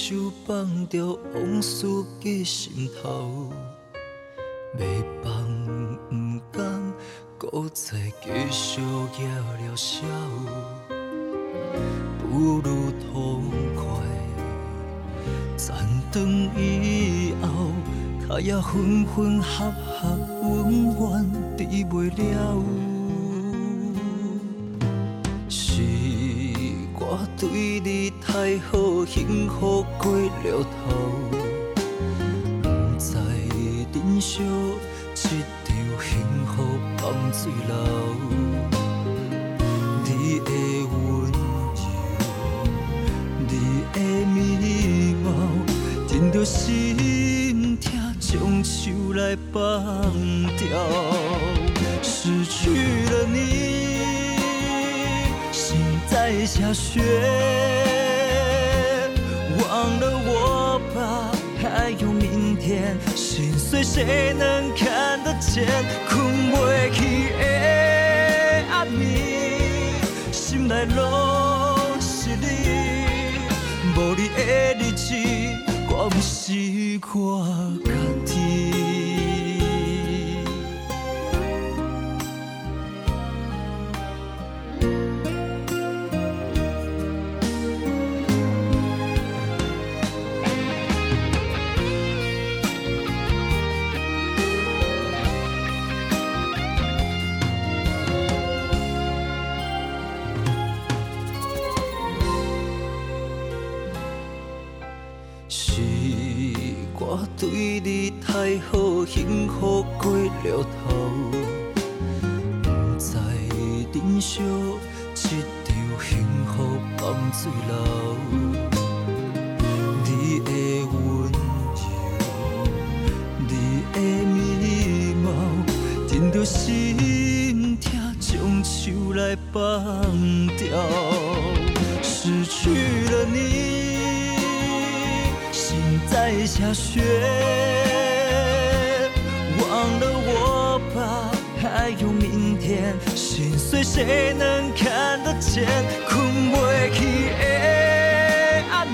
手放着往事的心头，要放不甘，搁再继续惹了笑，不如痛快。残长以后，脚也分分合合，永远治袂了。幸福过了头，不知珍惜这场幸福放水流。你的温柔，你的美貌，震着心痛，将手来放掉。失去了你。心在下雪，天，心碎谁能看得见？困袂去的暗暝，心内拢是你，无你的日子，我不是我家己。你太好，幸福过了头，不知珍惜这场幸福放水流。你的温柔，你的美貌，震着心痛，将手来放掉。失去了你。心在下雪，还有明天，心碎谁能看得见？困袂去的暗暝，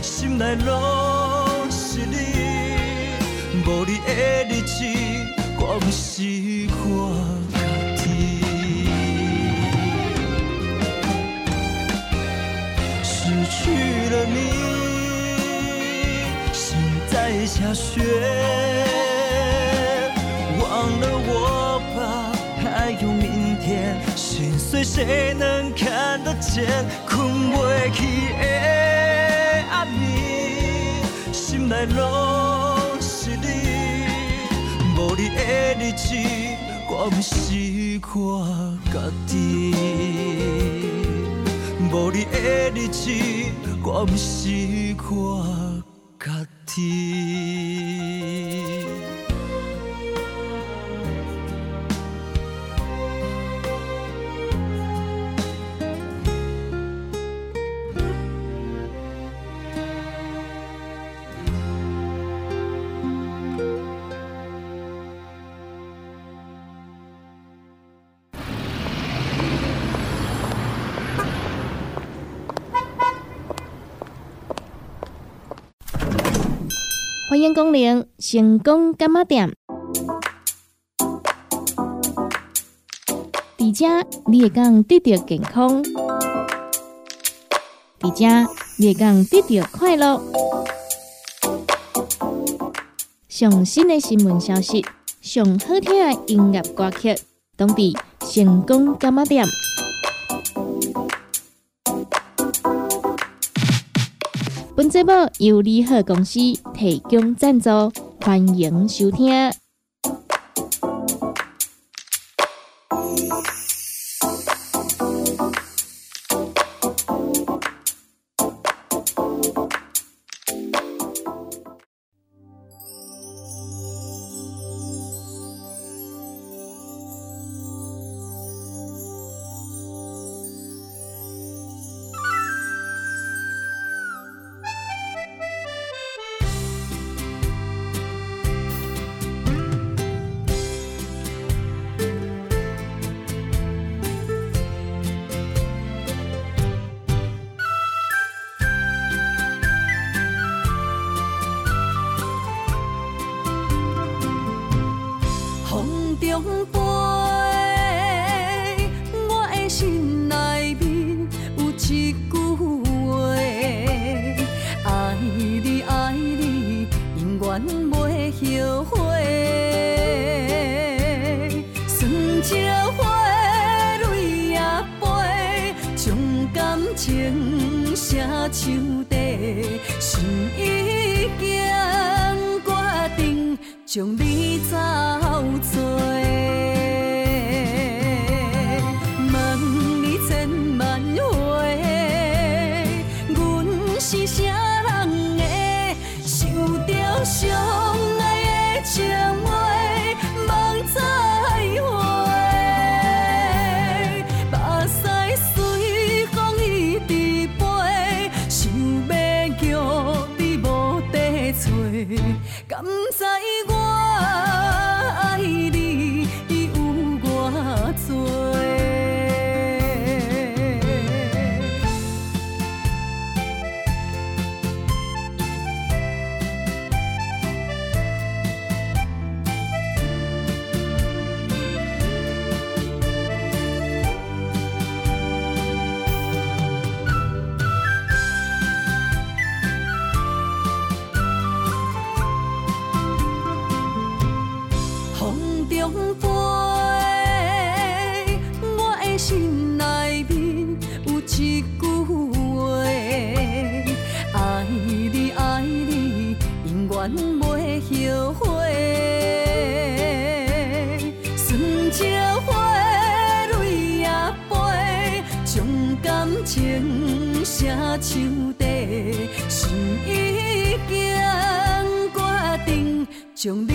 心内拢是你，无你的日子，我不是我家己。失去了你。心在下雪，谁能看得见？困袂去的暗暝，心内拢是你，无你的日子，我不是我家己。无你的日子，我不是我家己。欢迎光临成功干妈店。伫遮你会讲得到健康，伫遮你会讲得到快乐。上新的新闻消息，上好听的音乐歌曲，当地成功干妈店。节目由利好公司提供赞助，欢迎收听。树将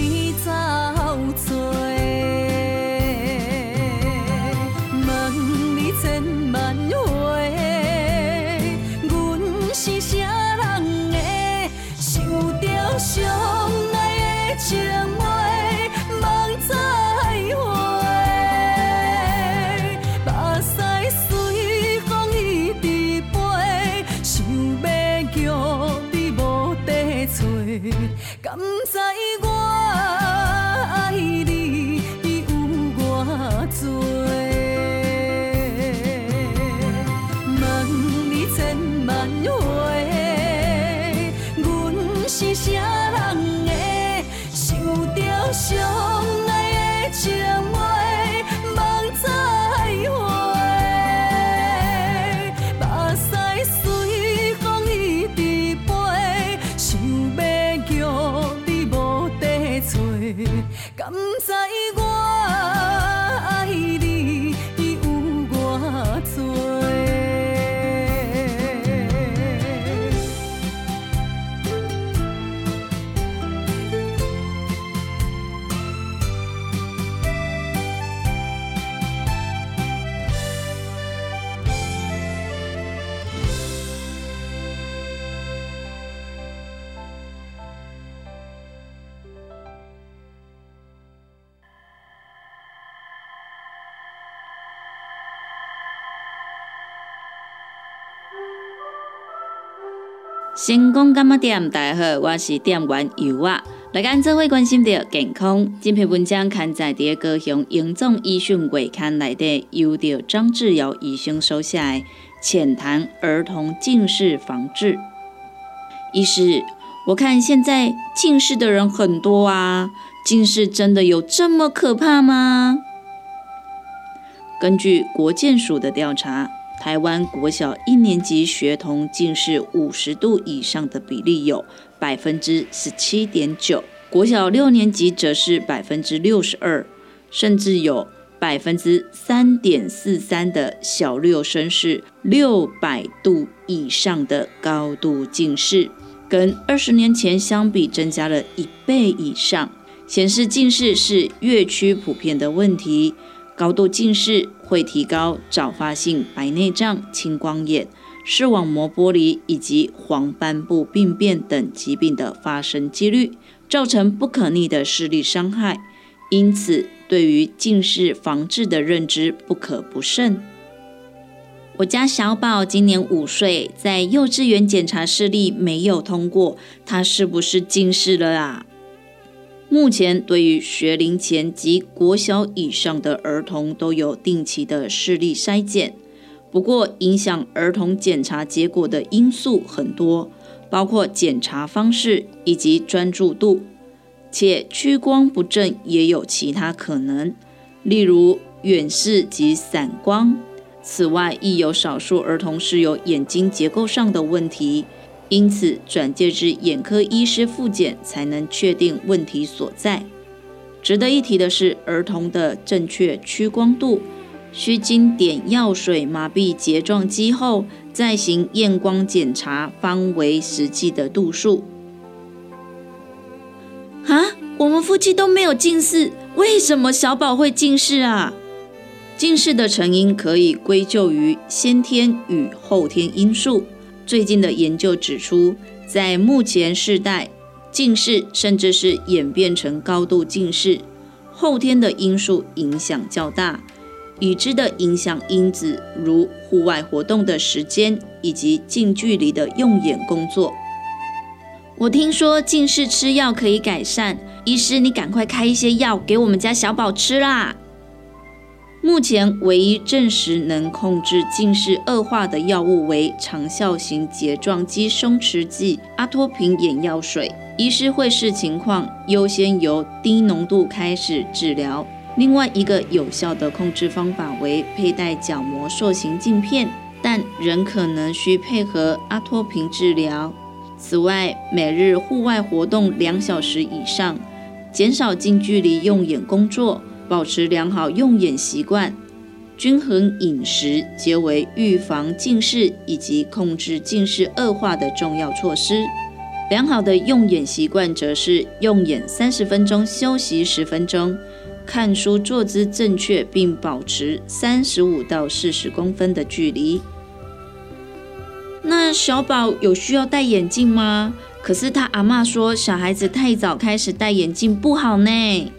成功干么店，大家好，我是店员尤啊。来跟这位关心的健康，这篇文章刊载在高雄营总医讯月刊内底，由着张志尧医生收下浅谈儿童近视防治。医师，我看现在近视的人很多啊，近视真的有这么可怕吗？根据国健署的调查。台湾国小一年级学童近视五十度以上的比例有百分之十七点九，国小六年级则是百分之六十二，甚至有百分之三点四三的小六生是六百度以上的高度近视，跟二十年前相比增加了一倍以上，显示近视是越趋普遍的问题。高度近视会提高早发性白内障、青光眼、视网膜剥离以及黄斑部病变等疾病的发生几率，造成不可逆的视力伤害。因此，对于近视防治的认知不可不慎。我家小宝今年五岁，在幼稚园检查视力没有通过，他是不是近视了啊？目前，对于学龄前及国小以上的儿童都有定期的视力筛检。不过，影响儿童检查结果的因素很多，包括检查方式以及专注度，且屈光不正也有其他可能，例如远视及散光、此外，亦有少数儿童是有眼睛结构上的问题，因此转介至眼科医师复检才能确定问题所在。值得一提的是，儿童的正确屈光度需经点药水麻痹睫状肌后，再行验光检查，方为实际的度数。啊，我们夫妻都没有近视，为什么小宝会近视啊？近视的成因可以归咎于先天与后天因素。最近的研究指出，在目前世代，近视甚至是演变成高度近视，后天的因素影响较大。已知的影响因子如户外活动的时间以及近距离的用眼工作。我听说近视吃药可以改善，医师你赶快开一些药给我们家小宝吃啦！目前唯一证实能控制近视恶化的药物为长效型睫状肌松弛剂阿托品眼药水。医师会视情况优先由低浓度开始治疗。另外一个有效的控制方法为佩戴角膜塑形镜片，但仍可能需配合阿托品治疗。此外，每日户外活动两小时以上，减少近距离用眼工作。保持良好用眼习惯，均衡饮食，皆为预防近视以及控制近视恶化的重要措施。良好的用眼习惯则是用眼三十分钟，休息十分钟，看书坐姿正确，并保持三十五到四十公分的距离。那小宝有需要戴眼镜吗？可是他阿妈说，小孩子太早开始戴眼镜不好呢。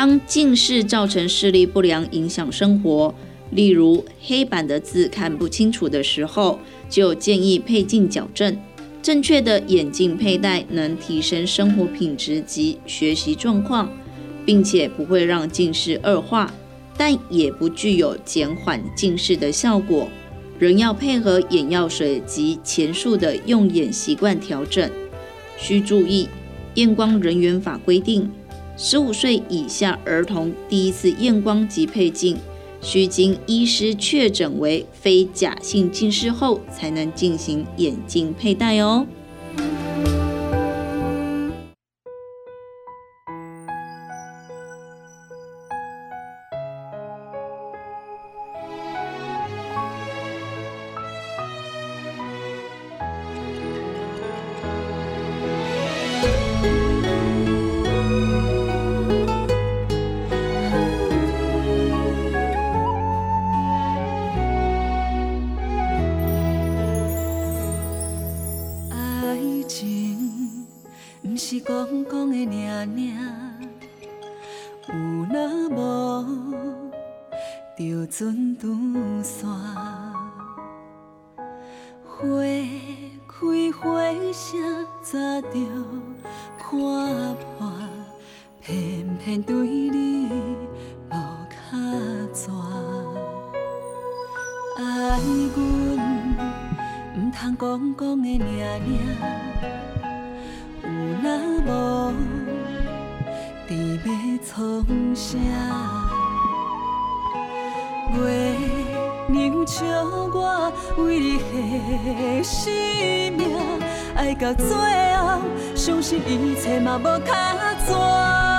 当近视造成视力不良，影响生活，例如黑板的字看不清楚的时候，就建议配镜矫正。正确的眼镜佩戴能提升生活品质及学习状况，并且不会让近视恶化，但也不具有减缓近视的效果。仍要配合眼药水及前述的用眼习惯调整。需注意，验光人员法规定。十五岁以下儿童第一次验光及配镜，需经医师确诊为非假性近视后，才能进行眼镜佩戴哦。花声早着，看破，偏偏对你无卡爪。爱阮，毋通讲讲的念念，有若无，伫要创啥？月。你有笑我为你牺性命，爱到最后，相信一切嘛无卡转。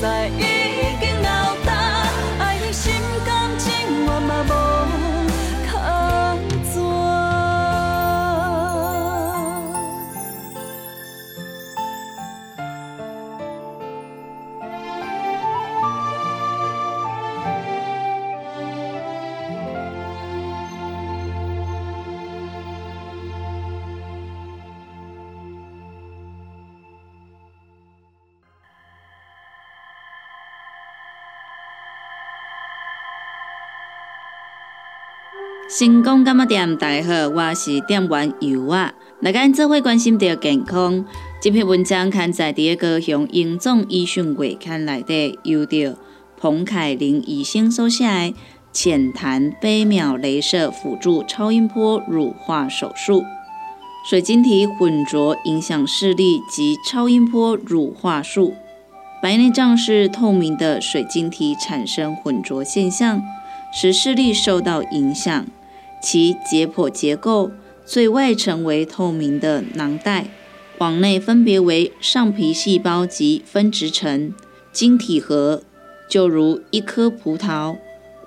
在成功干嘛店？大家好，我是店员尤啊。来跟做伙关心着健康，这篇文章刊在第一个向英总医讯月刊内底，由着彭凯琳医生所写浅谈飞秒镭射辅助超音波乳化手术。水晶体混浊影响视力及超音波乳化术。白内障是透明的水晶体产生混浊现象，使视力受到影响。其解剖结构最外层为透明的囊袋，往内分别为上皮细胞及分殖层、晶体核，就如一颗葡萄，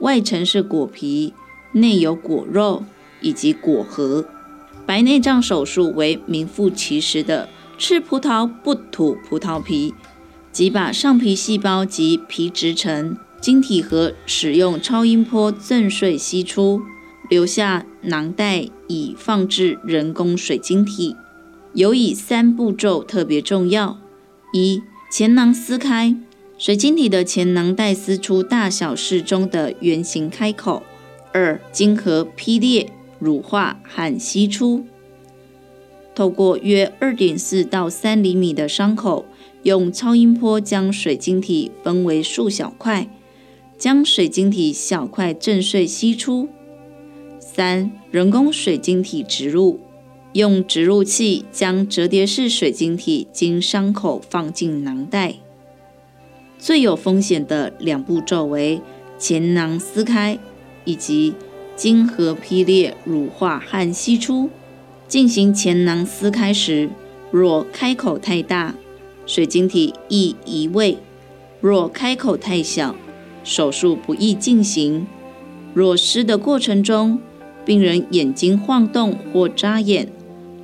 外层是果皮，内有果肉以及果核。白内障手术为名副其实的吃葡萄不吐葡萄皮，即把上皮细胞及皮质层、晶体核使用超音波震碎吸出。留下囊袋以放置人工水晶体，有以三步骤特别重要：一、前囊撕开，水晶体的前囊袋撕出大小适中的圆形开口；二、晶核劈裂、乳化和析出。透过约二点四到三厘米的伤口，用超音波将水晶体分为数小块，将水晶体小块震碎吸出。三、人工水晶体植入，用植入器将折叠式水晶体经伤口放进囊袋。最有风险的两步骤为前囊撕开以及晶核劈裂、乳化和析出。进行前囊撕开时，若开口太大，水晶体易移位；若开口太小，手术不易进行。若撕的过程中，病人眼睛晃动或眨眼，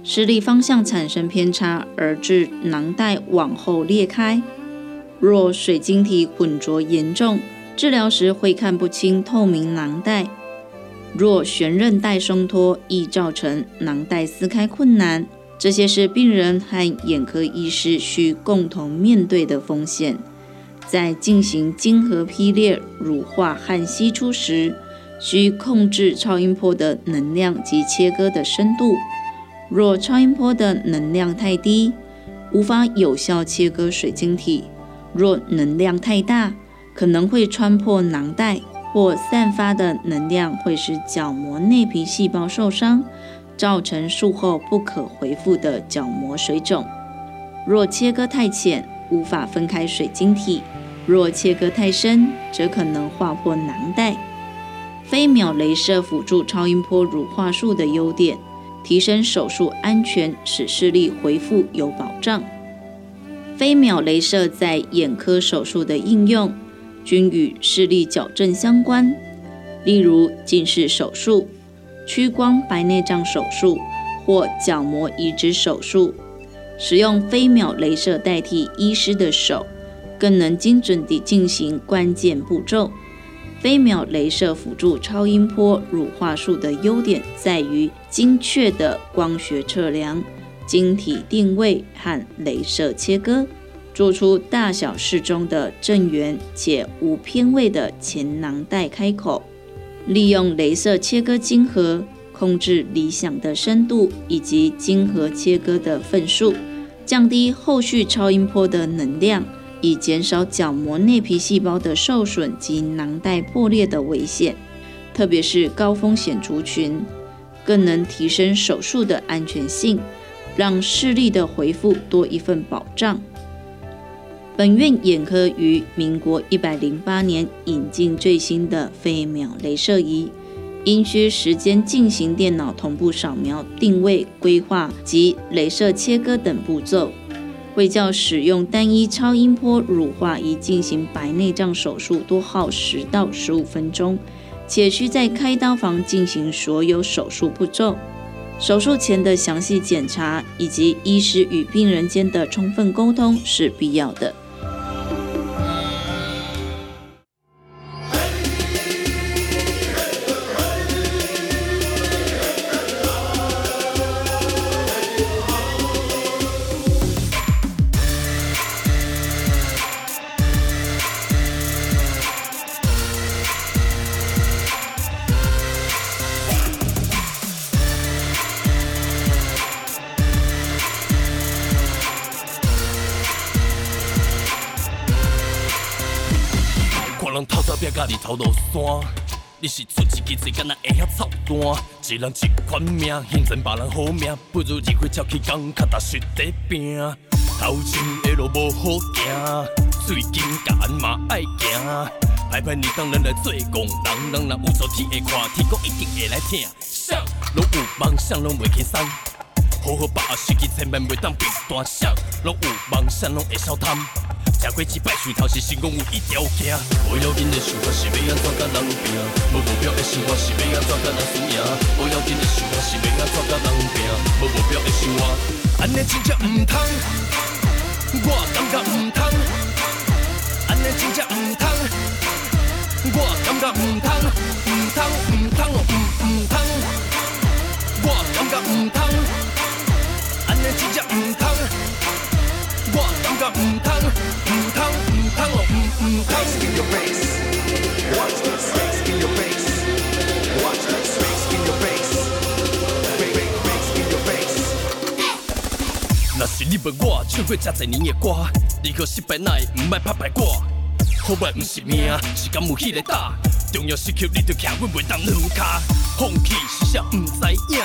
视力方向产生偏差，而致囊袋往后裂开。若水晶体混浊严重，治疗时会看不清透明囊袋。若悬韧带松脱，易造成囊袋撕开困难。这些是病人和眼科医师需共同面对的风险。在进行晶核劈裂、乳化和析出时，需控制超音波的能量及切割的深度。若超音波的能量太低，无法有效切割水晶体；若能量太大，可能会穿破囊袋。或散发的能量会使角膜内皮细胞受伤，造成术后不可恢复的角膜水肿。若切割太浅，无法分开水晶体；若切割太深，则可能划破囊袋。飞秒镭射辅助超音波乳化术的优点：提升手术安全，使视力恢复有保障。飞秒镭射在眼科手术的应用。均与视力矫正相关。例如近视手术、屈光白内障手术或角膜移植手术。使用飞秒镭射代替医师的手，更能精准地进行关键步骤。飞秒镭射辅助超音波乳化术的优点在于精确的光学测量、晶体定位和镭射切割，做出大小适中的正圆且无偏位的前囊袋开口。利用镭射切割晶核，控制理想的深度以及晶核切割的份数。降低后续超音波的能量，以减少角膜内皮细胞的受损及囊袋破裂的危险，特别是高风险族群，更能提升手术的安全性，让视力的恢复多一份保障。本院眼科于民国一百零八年引进最新的飞秒镭射仪。因需时间进行电脑同步扫描、定位、规划及镭射切割等步骤，会较使用单一超音波乳化仪进行白内障手术多耗十到十五分钟，且需在开刀房进行所有手术步骤。手术前的详细检查以及医师与病人间的充分沟通是必要的。你是出一支嘴，敢若会晓操蛋？一人一款命，现前别人好命，不如日回照起工，较踏实地拼。头前的路无好行，最近干嘛爱行？歹歹你当人来做工人，人若有错天会看，天公一定会来听。啥，拢有梦想，拢袂轻松。好好把握时机，千万袂当变大声。拢有梦想，拢会少贪。吃过几摆树头是成功有一条行，无要紧的想法是要安怎甲人拼，无目标的生活是要安怎甲人输赢，无要紧的想法是要安怎甲人拼，无目标的生活，安尼真正毋通，我感觉毋通，安尼真正毋通，我感觉唔通，唔通唔通哦毋毋通，我感觉唔通，安尼真正唔通。我感觉，唔通。若是你问我唱过遮侪年的歌，如果失败奈唔爱拍牌我，好歹唔是命，是敢有迄个胆。重要是求你着徛稳袂当两骹，放弃是啥唔知影。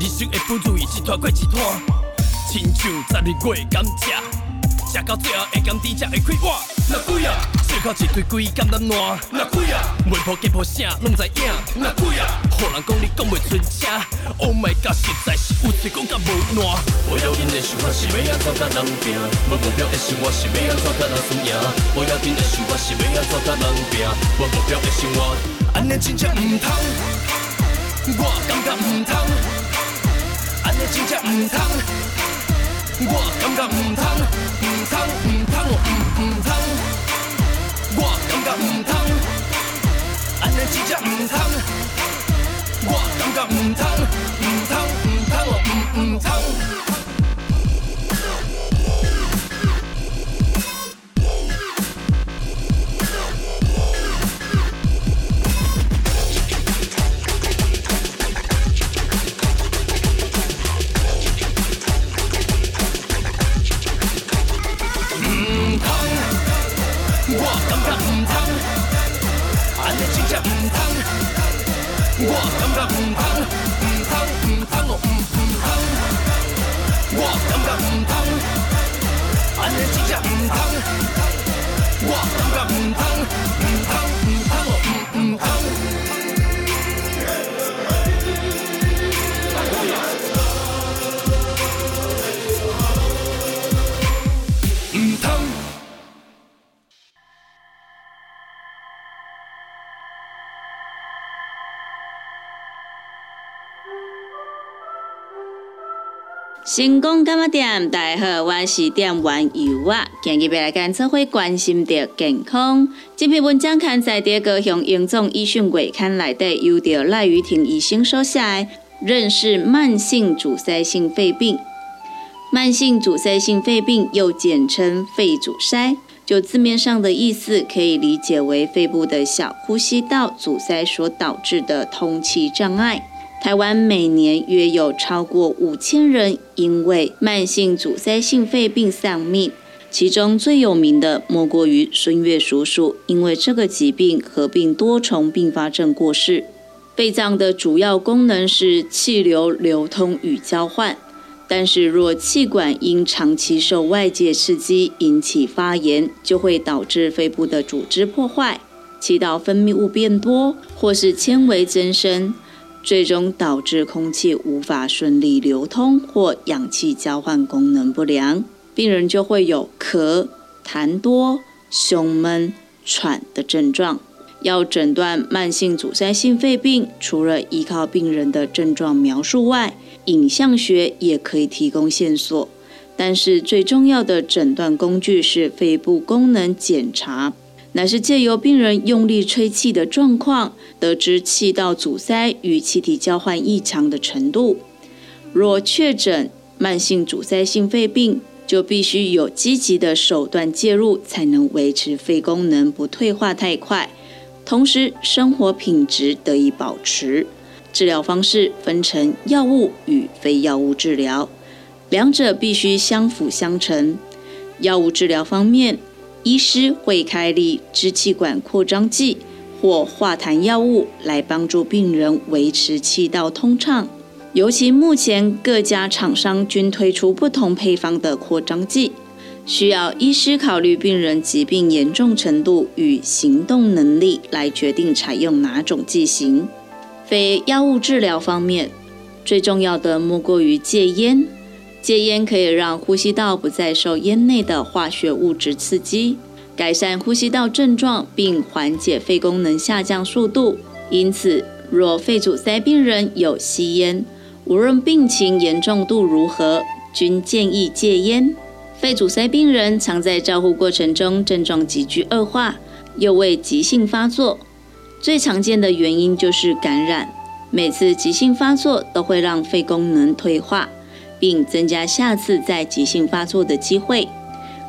人生会不如意一团过一团。亲像十二月甘蔗，食到最后会甘甜才会快活。那鬼啊，烧烤一堆鬼甘难烂。那鬼啊，媒婆吉婆声拢知影。那鬼啊，好人讲你讲袂出声。Oh my god，实在是有嘴讲甲无烂。无要紧的想法是要安怎甲人拼，无目标的生活是要安怎甲人输赢。无要紧的想法是要安怎甲人拼，无目标的生活，安尼真正毋通。我感觉毋通，安尼真正毋通。我感觉唔通，唔通，唔通哦，唔通。我感觉唔通，安尼只只唔通。我感觉唔通，唔通，唔通哦，唔唔通。过他成功干嘛点？大家好，我是点玩油啊。今日要来跟社会关心着健康。这篇文章刊在第高雄荣总医讯月刊内底，由着赖雨婷医生所写。认识慢性阻塞性肺病。慢性阻塞性肺病又简称肺阻塞，就字面上的意思，可以理解为肺部的小呼吸道阻塞所导致的通气障碍。台湾每年约有超过五千人因为慢性阻塞性肺病丧命，其中最有名的莫过于孙悦叔叔，因为这个疾病合并多重并发症过世。肺脏的主要功能是气流流通与交换，但是若气管因长期受外界刺激引起发炎，就会导致肺部的组织破坏，气道分泌物变多，或是纤维增生。最终导致空气无法顺利流通或氧气交换功能不良，病人就会有咳、痰多、胸闷、喘的症状。要诊断慢性阻塞性肺病，除了依靠病人的症状描述外，影像学也可以提供线索。但是最重要的诊断工具是肺部功能检查。乃是借由病人用力吹气的状况，得知气道阻塞与气体交换异常的程度。若确诊慢性阻塞性肺病，就必须有积极的手段介入，才能维持肺功能不退化太快，同时生活品质得以保持。治疗方式分成药物与非药物治疗，两者必须相辅相成。药物治疗方面，医师会开立支气管扩张剂或化痰药物来帮助病人维持气道通畅。尤其目前各家厂商均推出不同配方的扩张剂，需要医师考虑病人疾病严重程度与行动能力来决定采用哪种剂型。非药物治疗方面，最重要的莫过于戒烟。戒烟可以让呼吸道不再受烟内的化学物质刺激，改善呼吸道症状，并缓解肺功能下降速度。因此，若肺阻塞病人有吸烟，无论病情严重度如何，均建议戒烟。肺阻塞病人常在照护过程中症状急剧恶化，又未急性发作。最常见的原因就是感染，每次急性发作都会让肺功能退化。并增加下次再急性发作的机会，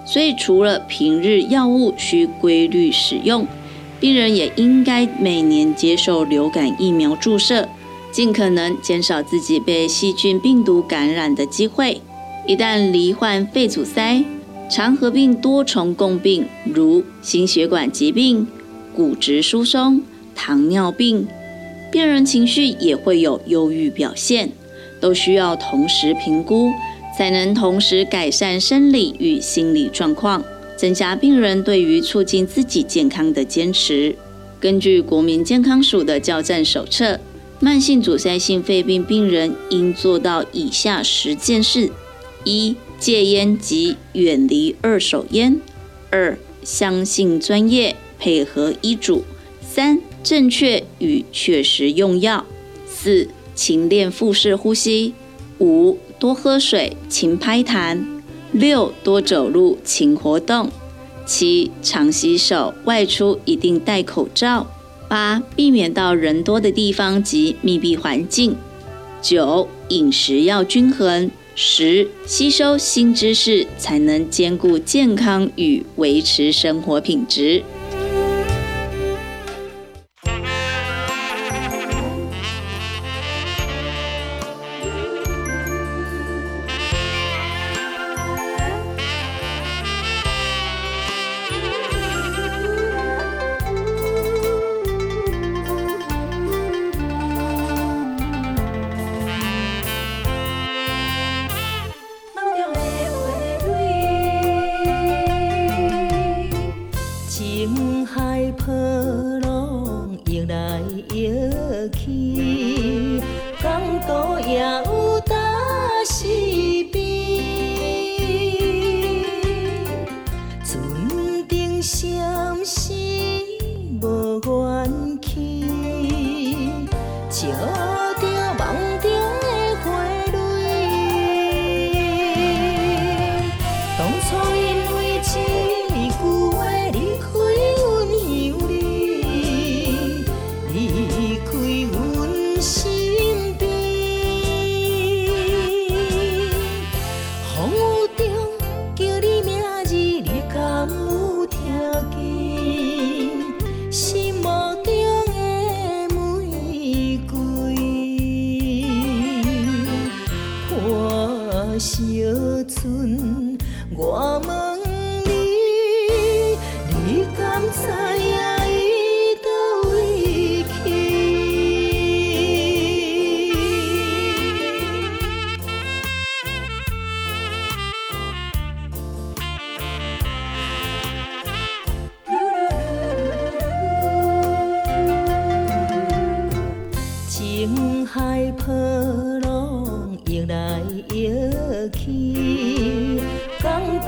所以除了平日药物需规律使用，病人也应该每年接受流感疫苗注射，尽可能减少自己被细菌病毒感染的机会。一旦罹患肺阻塞，常合并多重共病，如心血管疾病、骨质疏松、糖尿病，病人情绪也会有忧郁表现。都需要同时评估，才能同时改善生理与心理状况，增加病人对于促进自己健康的坚持。根据国民健康署的教战手册，慢性阻塞性肺病病人应做到以下十件事：一、戒烟及远离二手烟；二、相信专业，配合医嘱；三、正确与确实用药；四。勤练腹式呼吸，五多喝水，勤拍痰，六多走路，勤活动，七常洗手，外出一定戴口罩，八避免到人多的地方及密闭环境，九饮食要均衡，十吸收新知识才能兼顾健康与维持生活品质。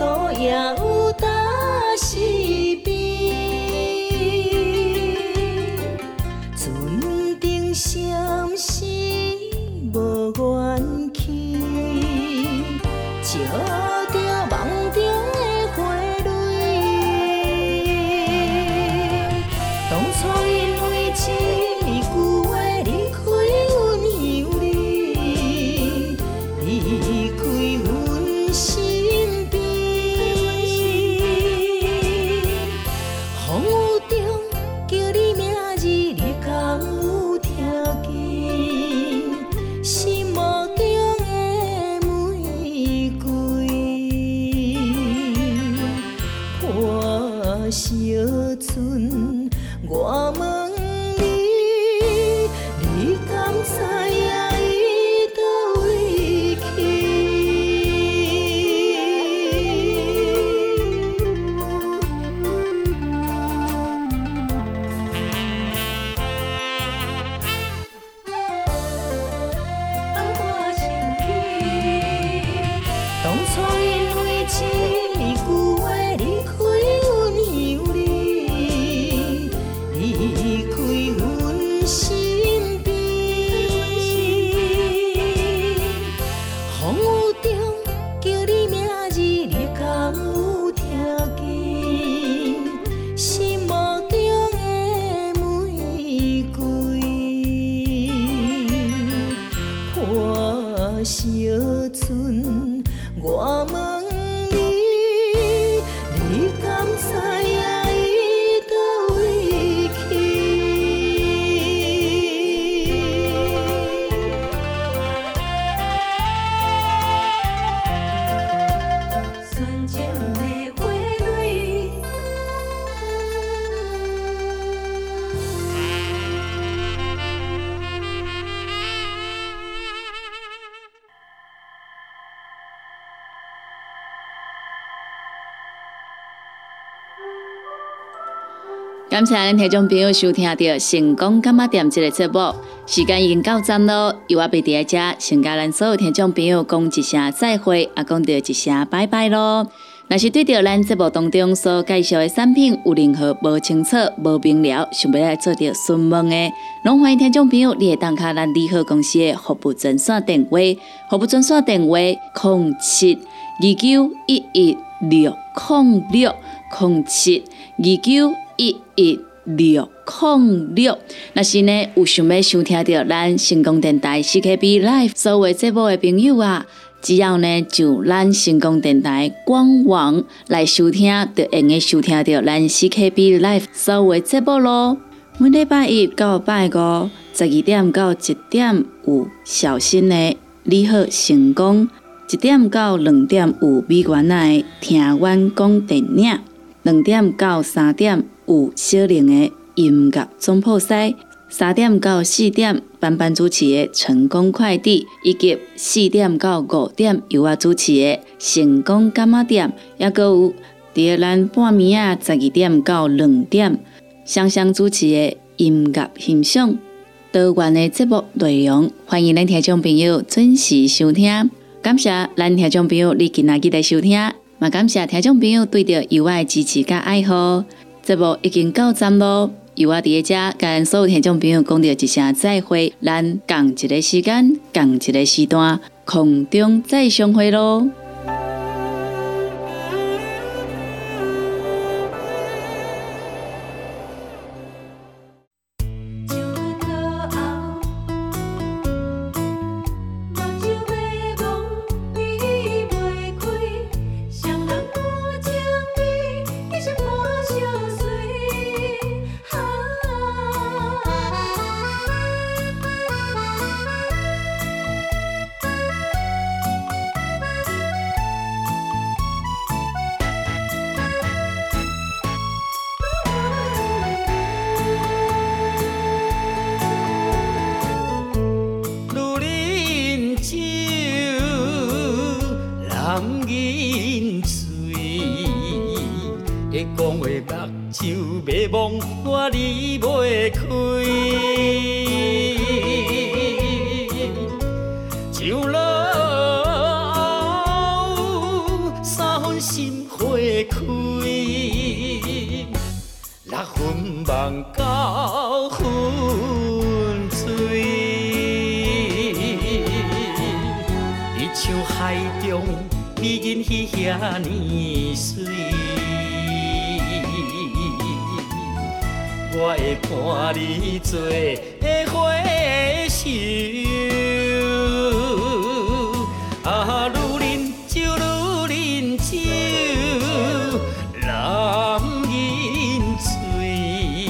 太阳。感谢咱听众朋友收听到《成功干妈店》这个节目，时间已经到站咯，由我贝伫遮，先甲咱所有听众朋友讲一声再会，也讲到一声拜拜咯。若是对着咱节目当中所介绍的产品有任何无清楚、无明了，想要来做着询问的，拢欢迎听众朋友你会打卡咱利好公司的服务专线电话，服务专线电话零七二九一一六零六零七二九一一六零六。若是呢有想要收听到咱成功电台 CKB Live 所有节目的朋友啊，只要呢就咱成功电台官网来收听，就会用收听到咱 CKB Live 所有节目咯。每礼拜一到拜五十二点到一点有小新的你好成功，一点到两点有美元的听阮讲电影。两点到三点有小玲的音乐总铺西，三点到四点班班主持的成功快递，以及四点到五点由我主持的成功干妈店，也搁有伫咱半暝啊十二点到两点双双主持的音乐欣赏。多元的节目内容，欢迎咱听众朋友准时收听。感谢咱听众朋友你今仔日的收听。也，感谢听众朋友对着由我的支持甲爱好，节目已经到站咯。由我伫遮甲咱所有听众朋友讲着一声再会，咱共一个时间，共一个时段，空中再相会咯。像海中美人鱼遐尼水，我会伴你做伙手。啊，女人酒，女人酒，男人醉，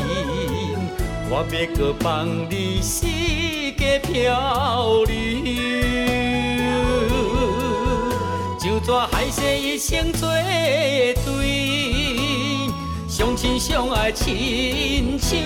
我要搁放你世界漂流，我海誓一生做对，相亲相爱亲像。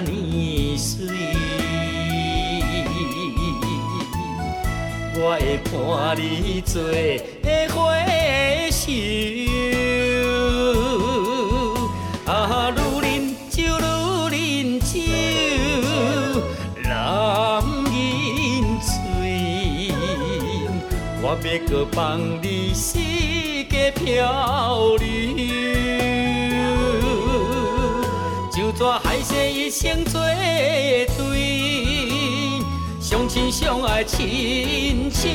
你水，我会伴你做花绣。啊，女人酒，女人酒，男人醉，我要搁你世界漂流。做对，相亲相爱亲像。